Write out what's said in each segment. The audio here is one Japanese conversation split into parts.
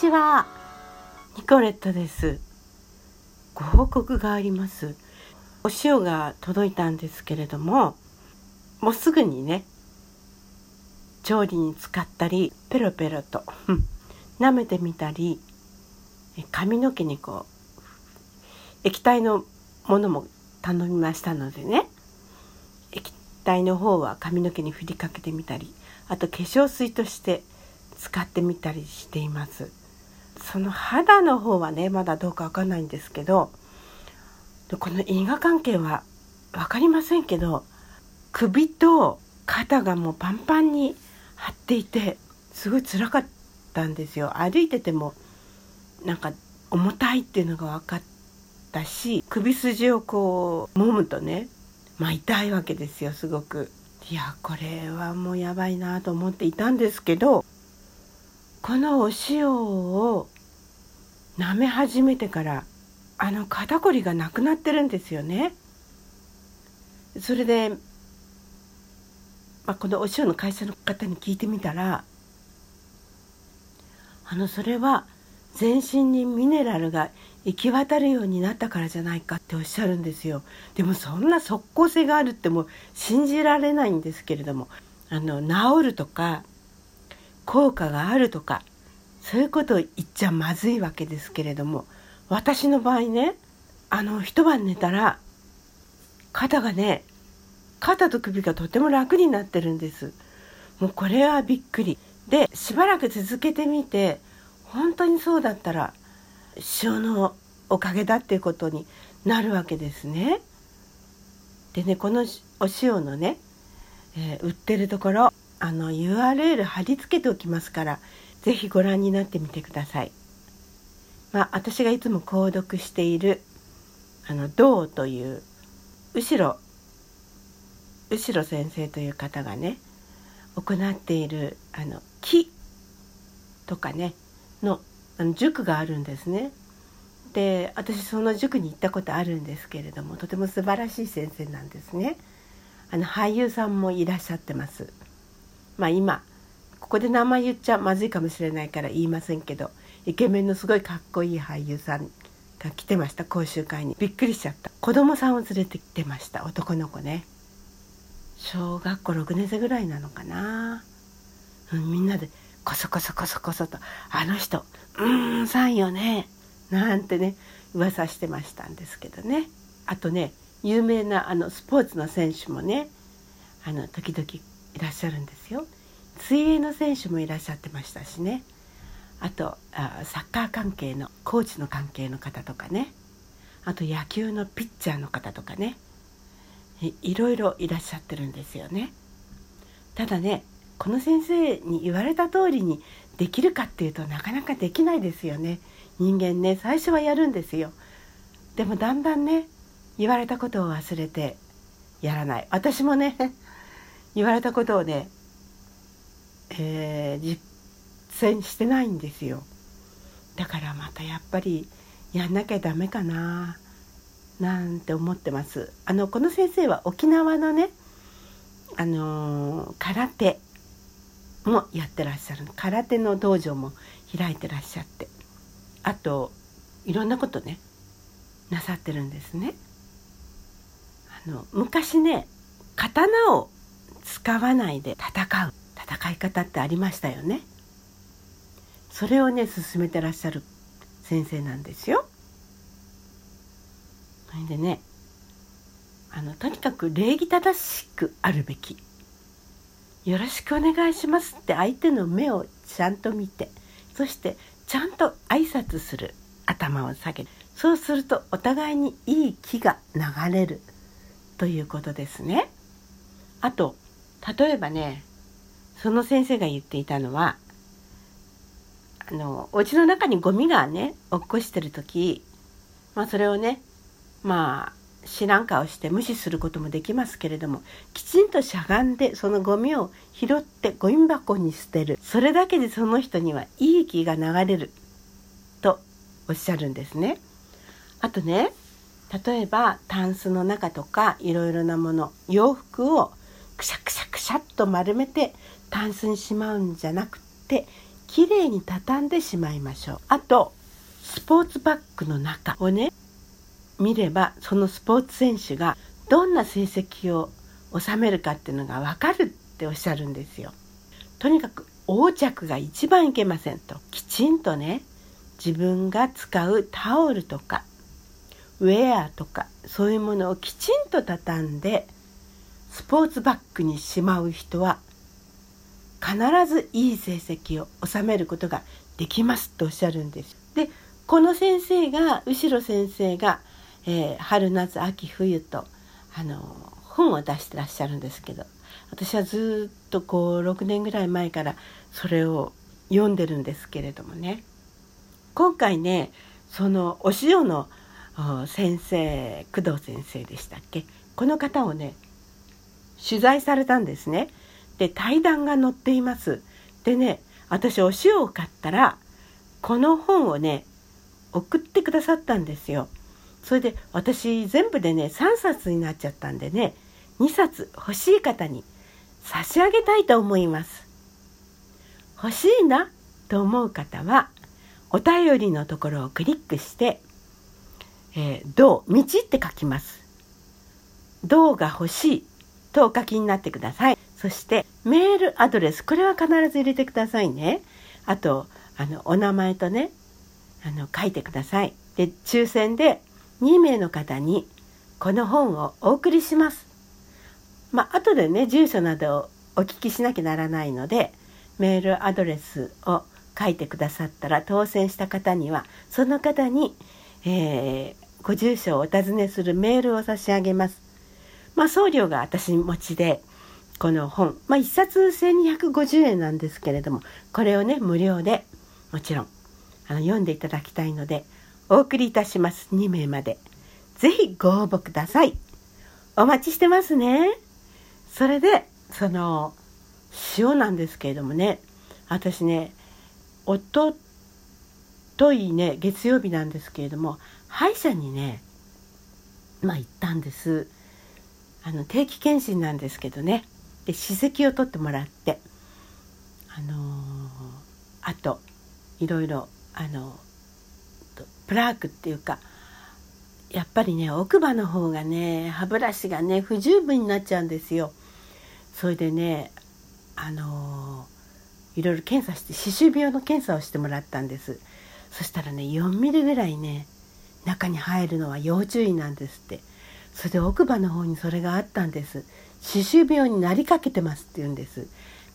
ちはニコレットです。ご報告があります。お塩が届いたんですけれどももうすぐにね調理に使ったりペロペロと 舐めてみたり髪の毛にこう液体のものも頼みましたのでね液体の方は髪の毛に振りかけてみたりあと化粧水として使ってみたりしています。その肌の方はねまだどうかわかんないんですけどこの因果関係は分かりませんけど首と肩がもうパンパンに張っていてすごい辛かったんですよ。歩いててもなんか重たいっていうのが分かったし首筋をこう揉むとねまあ痛いわけですよすごく。いやこれはもうやばいなと思っていたんですけどこのお塩を舐め始めてからあの肩こりがなくなってるんですよね。それで、まあ、このお塩の会社の方に聞いてみたらあのそれは全身にミネラルが行き渡るようになったからじゃないかっておっしゃるんですよでもそんな即効性があるってもう信じられないんですけれどもあの治るとか効果があるとかそういうことを言っちゃまずいわけですけれども私の場合ねあの一晩寝たら肩がね肩と首がとても楽になってるんです。もうこれはびっくり。でしばらく続けてみて本当にそうだったら塩のおかげだっていうことになるわけですね。でねこのお塩のね、えー、売ってるところあの URL 貼り付けておきますから是非ご覧になってみてください。まあ、私がいつも購読しているあの銅という後ろ後ろ先生という方がね行っているあの木とかねのあの塾があるんですね。で私その塾に行ったことあるんですけれどもとても素晴らしい先生なんですね。あの俳優さんもいらっしゃってます。まあ今ここで名前言っちゃまずいかもしれないから言いませんけどイケメンのすごいかっこいい俳優さんが来てました講習会に。びっくりしちゃった。子供さんを連れてきてました男の子ね。小学校6年生ぐらいなのかな、うん、みんなでこそこそこそこそと「あの人うーんさんよね」なんてね噂してましたんですけどね。あとね有名なあのスポーツの選手もねあの時々いらっしゃるんですよ。水泳の選手もいらっしゃってましたしねあとあサッカー関係のコーチの関係の方とかねあと野球のピッチャーの方とかねいろいろいらっしゃってるんですよね。ただねこの先生に言われた通りにできるかっていうとなかなかできないですよね。人間ね最初はやるんですよ。でもだんだんね言われたことを忘れてやらない私もね言われたことをね、えー、実践してないんですよ。だからまたやっぱりやんなきゃダメかななんて思ってます。あのこの先生は沖縄のねあのー、空手もやってらっしゃる。空手の道場も開いてらっしゃって。あといろんなことねなさってるんですね。あの昔ね刀を使わないで戦う。戦い方ってありましたよね。それをね進めてらっしゃる先生なんですよ。それでねあのとにかく礼儀正しくあるべき。よろしくお願いしますって相手の目をちゃんと見てそしてちゃんと挨拶する。頭を下げる。そうするとお互いにいい気が流れる。ということですね。あと例えばねその先生が言っていたのはあのお家の中にゴミがね落っこしてる時、まあ、それをねまあ知らん顔して無視することもできますけれどもきちんとしゃがんでそのゴミを拾ってゴミ箱に捨てるそれだけでその人にはいい気が流れるとおっしゃるんですね。あとね例えばタンスの中とかいろいろなもの洋服をくしゃくしゃくしゃっと丸めてタンスにしまうんじゃなくてきれいに畳んでしまいましょうあとスポーツバッグの中をね見ればそのスポーツ選手がどんな成績を収めるかっていうのが分かるっておっしゃるんですよ。とにかく横着が一番いけませんときちんとね自分が使うタオルとかウェアとかそういうものをきちんと畳んでスポーツバッグにしまう人は必ずいい成績を収めることができますとおっしゃるんです。でこの先生が後ろ先生が、えー、春夏秋冬とあの本を出してらっしゃるんですけど私はずっとこう6年ぐらい前からそれを読んでるんですけれどもね今回ねそのお塩の先生工藤先生でしたっけ？この方をね取材されたんですね。で対談が載っています。でね私お塩を買ったらこの本をね送ってくださったんですよ。それで私全部でね3冊になっちゃったんでね2冊欲しい方に差し上げたいと思います。欲しいなと思う方はお便りのところをクリックしてえー、道、道って書きます。道が欲しいとお書きになってください。そしてメールアドレス、これは必ず入れてくださいね。あと、あの、お名前とね、あの、書いてください。で、抽選で2名の方にこの本をお送りします。まあ、後でね、住所などをお聞きしなきゃならないので、メールアドレスを書いてくださったら当選した方にはその方に、えー、ご住所をお尋ねするメールを差し上げます。まあ、送料が私持ちで、この本、まあ、1冊1250円なんですけれども、これをね、無料で、もちろん、あの、読んでいただきたいので、お送りいたします。2名まで。ぜひご応募ください。お待ちしてますね。それで、その、塩なんですけれどもね、私ね、おとといね、月曜日なんですけれども、歯医者にねまあ行ったんですあの定期検診なんですけどね。で歯石を取ってもらってあのー、あといろいろあのプラークっていうかやっぱりね奥歯の方がね歯ブラシがね不十分になっちゃうんですよ。それでねあのー、いろいろ検査して歯周病の検査をしてもらったんです。そしたらね4ミリぐらいね中に入るのは要注意なんですって。それで奥歯の方にそれがあったんです。歯周病になりかけてますって言うんです。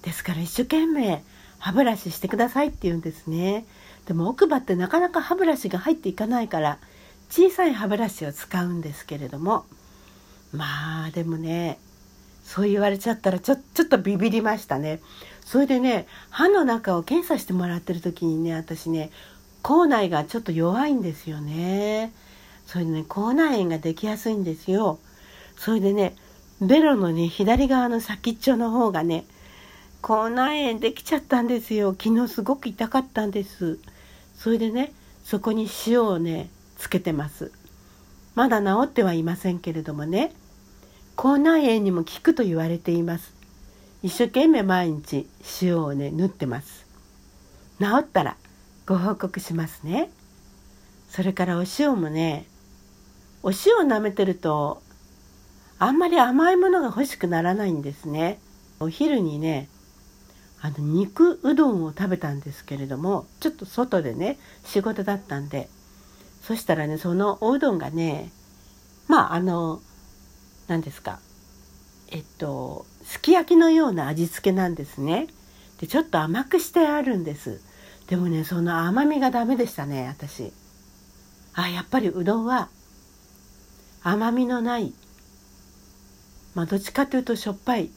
ですから一生懸命歯ブラシしてくださいって言うんですね。でも奥歯ってなかなか歯ブラシが入っていかないから小さい歯ブラシを使うんですけれどもまあでもねそう言われちゃったらちょちょっとビビりましたね。それでね歯の中を検査してもらってる時にね私ね口内がちょっと弱いんですよね。それでね、口内炎ができやすいんですよ。それでね、ベロのね、左側の先っちょの方がね、口内炎できちゃったんですよ。昨日すごく痛かったんです。それでね、そこに塩をね、つけてます。まだ治ってはいませんけれどもね、口内炎にも効くと言われています。一生懸命毎日塩をね、塗ってます。治ったらご報告しますね。それからお塩もね、お塩を舐めてると、あんまり甘いものが欲しくならないんですね。お昼にね、あの肉うどんを食べたんですけれども、ちょっと外でね、仕事だったんで、そしたらね、そのおうどんがね、まああの、何ですか、えっと、すき焼きのような味付けなんですね。で、ちょっと甘くしてあるんです。でもねその甘みがダメでしたね私あやっぱりうどんは甘みのないまあどっちかというとしょっぱい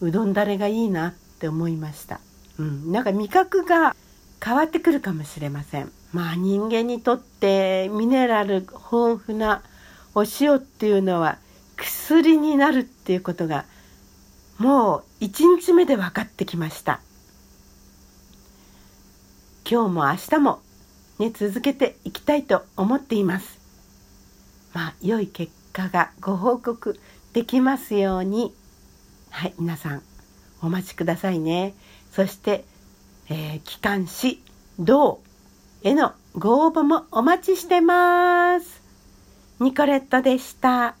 うどんだれがいいなって思いました。うん。なんか味覚が変わってくるかもしれません。まあ人間にとってミネラル豊富なお塩っていうのは薬になるっていうことがもう1日目で分かってきました。今日も明日もね続けていきたいと思っています。まあ、良い結果がご報告できますように、はい、皆さんお待ちくださいね。そして、えー、機関、銅へのご応募もお待ちしてます。ニコレットでした。